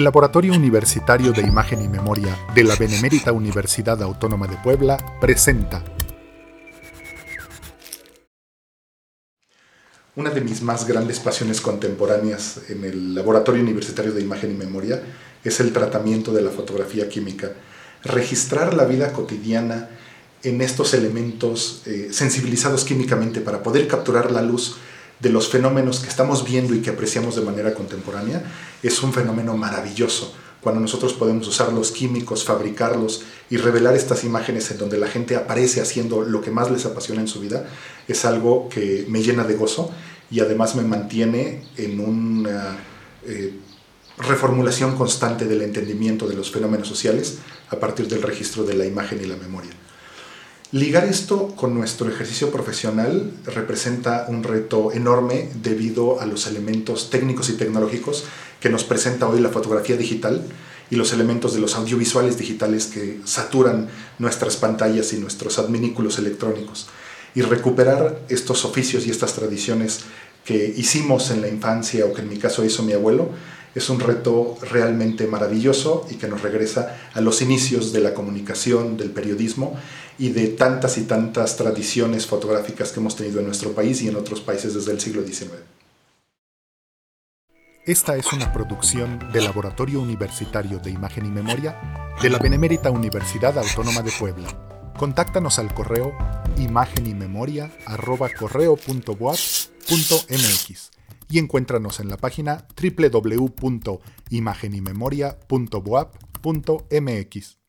El Laboratorio Universitario de Imagen y Memoria de la Benemérita Universidad Autónoma de Puebla presenta Una de mis más grandes pasiones contemporáneas en el Laboratorio Universitario de Imagen y Memoria es el tratamiento de la fotografía química. Registrar la vida cotidiana en estos elementos eh, sensibilizados químicamente para poder capturar la luz de los fenómenos que estamos viendo y que apreciamos de manera contemporánea, es un fenómeno maravilloso. Cuando nosotros podemos usar los químicos, fabricarlos y revelar estas imágenes en donde la gente aparece haciendo lo que más les apasiona en su vida, es algo que me llena de gozo y además me mantiene en una eh, reformulación constante del entendimiento de los fenómenos sociales a partir del registro de la imagen y la memoria. Ligar esto con nuestro ejercicio profesional representa un reto enorme debido a los elementos técnicos y tecnológicos que nos presenta hoy la fotografía digital y los elementos de los audiovisuales digitales que saturan nuestras pantallas y nuestros adminículos electrónicos. Y recuperar estos oficios y estas tradiciones que hicimos en la infancia o que en mi caso hizo mi abuelo es un reto realmente maravilloso y que nos regresa a los inicios de la comunicación, del periodismo y de tantas y tantas tradiciones fotográficas que hemos tenido en nuestro país y en otros países desde el siglo XIX. Esta es una producción del Laboratorio Universitario de Imagen y Memoria de la Benemérita Universidad Autónoma de Puebla. Contáctanos al correo imagenymemoria.correo.boap.mx y encuéntranos en la página www.imagenymemoria.boap.mx.